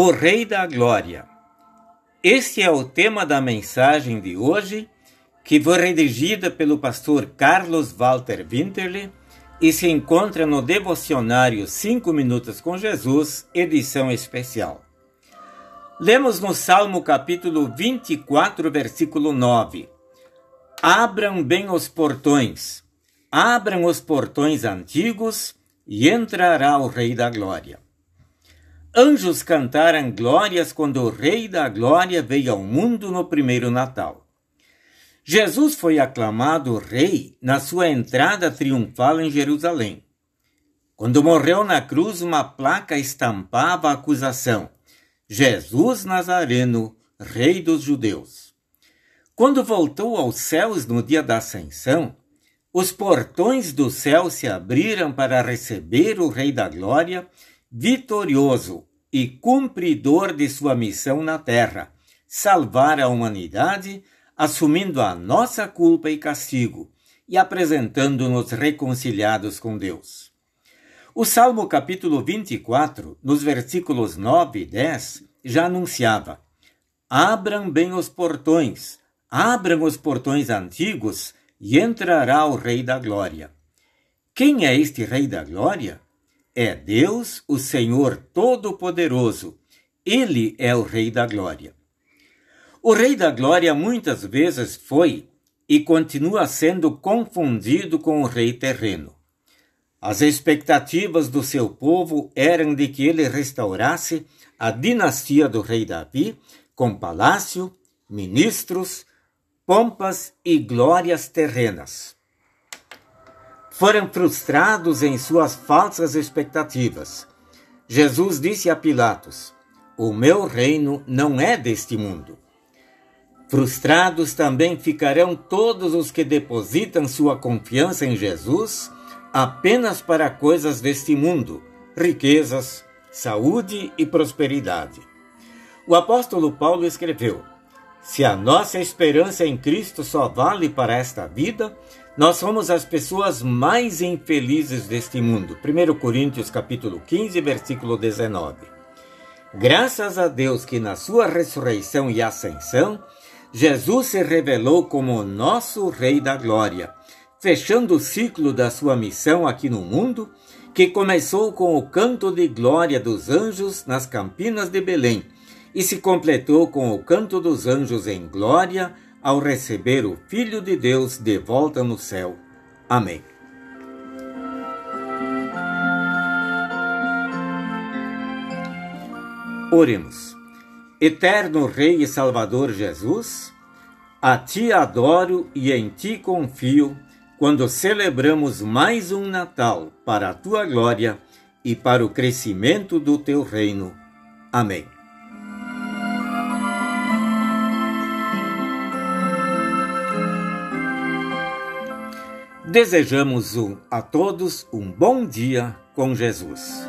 O Rei da Glória. Este é o tema da mensagem de hoje, que foi redigida pelo pastor Carlos Walter Winterle e se encontra no devocionário 5 Minutos com Jesus, edição especial. Lemos no Salmo capítulo 24, versículo 9: Abram bem os portões, abram os portões antigos, e entrará o Rei da Glória. Anjos cantaram glórias quando o Rei da Glória veio ao mundo no primeiro Natal. Jesus foi aclamado Rei na sua entrada triunfal em Jerusalém. Quando morreu na cruz, uma placa estampava a acusação: Jesus Nazareno, Rei dos Judeus. Quando voltou aos céus no dia da Ascensão, os portões do céu se abriram para receber o Rei da Glória vitorioso e cumpridor de sua missão na terra, salvar a humanidade, assumindo a nossa culpa e castigo e apresentando-nos reconciliados com Deus. O Salmo capítulo 24, nos versículos 9 e 10, já anunciava: Abram bem os portões, abram os portões antigos, e entrará o Rei da Glória. Quem é este Rei da Glória? É Deus, o Senhor Todo-Poderoso. Ele é o Rei da Glória. O Rei da Glória muitas vezes foi e continua sendo confundido com o rei terreno. As expectativas do seu povo eram de que ele restaurasse a dinastia do rei Davi com palácio, ministros, pompas e glórias terrenas foram frustrados em suas falsas expectativas. Jesus disse a Pilatos: O meu reino não é deste mundo. Frustrados também ficarão todos os que depositam sua confiança em Jesus apenas para coisas deste mundo, riquezas, saúde e prosperidade. O apóstolo Paulo escreveu: Se a nossa esperança em Cristo só vale para esta vida, nós somos as pessoas mais infelizes deste mundo. 1 Coríntios capítulo 15, versículo 19. Graças a Deus que na sua ressurreição e ascensão, Jesus se revelou como nosso Rei da Glória, fechando o ciclo da sua missão aqui no mundo, que começou com o canto de glória dos anjos nas campinas de Belém e se completou com o canto dos anjos em glória ao receber o Filho de Deus de volta no céu. Amém. Oremos. Eterno Rei e Salvador Jesus, a Ti adoro e em Ti confio quando celebramos mais um Natal para a Tua glória e para o crescimento do Teu reino. Amém. Desejamos um, a todos um bom dia com Jesus.